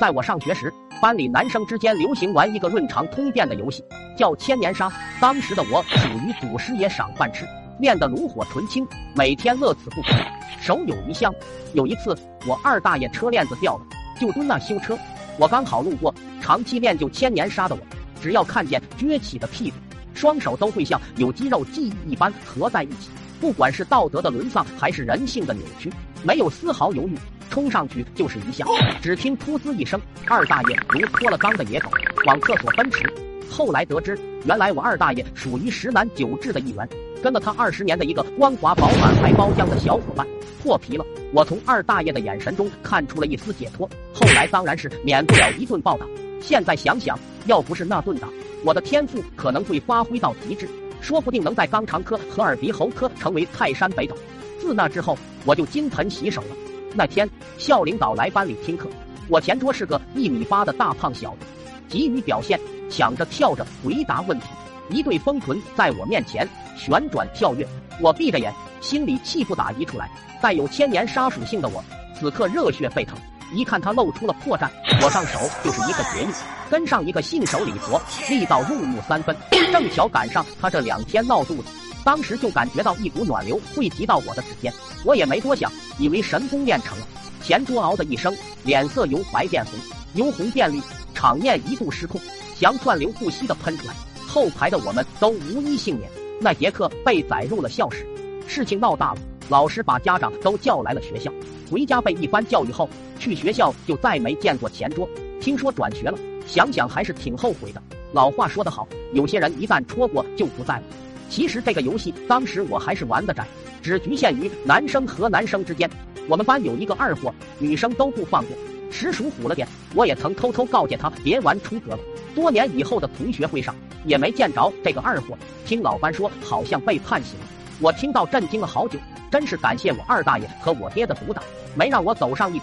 在我上学时，班里男生之间流行玩一个润肠通便的游戏，叫千年杀。当时的我属于祖师爷赏饭吃，练得炉火纯青，每天乐此不疲，手有余香。有一次，我二大爷车链子掉了，就蹲那修车，我刚好路过，长期练就千年杀的我，只要看见撅起的屁股，双手都会像有肌肉记忆一般合在一起。不管是道德的沦丧，还是人性的扭曲，没有丝毫犹豫，冲上去就是一下。只听“噗呲”一声，二大爷如脱了缰的野狗，往厕所奔驰。后来得知，原来我二大爷属于十男九痔的一员，跟了他二十年的一个光滑饱满还包浆的小伙伴破皮了。我从二大爷的眼神中看出了一丝解脱。后来当然是免不了一顿暴打。现在想想，要不是那顿打，我的天赋可能会发挥到极致。说不定能在肛肠科和耳鼻喉科成为泰山北斗。自那之后，我就金盆洗手了。那天校领导来班里听课，我前桌是个一米八的大胖小子，急于表现，抢着跳着回答问题，一对风臀在我面前旋转跳跃。我闭着眼，心里气不打一处来。带有千年杀属性的我，此刻热血沸腾。一看他露出了破绽，我上手就是一个绝育，跟上一个信手礼佛，力道入木三分。正巧赶上他这两天闹肚子，当时就感觉到一股暖流汇集到我的指尖，我也没多想，以为神功练成了。前桌嗷的一声，脸色由白变红，由红变绿，场面一度失控，翔窜流不息的喷出来。后排的我们都无一幸免，那节课被载入了校史。事情闹大了，老师把家长都叫来了学校，回家被一番教育后。去学校就再没见过前桌，听说转学了，想想还是挺后悔的。老话说得好，有些人一旦戳过就不在了。其实这个游戏当时我还是玩得窄，只局限于男生和男生之间。我们班有一个二货，女生都不放过，实属虎了点。我也曾偷偷告诫他别玩出格了。多年以后的同学会上，也没见着这个二货。听老班说，好像被判刑了。我听到震惊了好久，真是感谢我二大爷和我爹的阻挡，没让我走上一。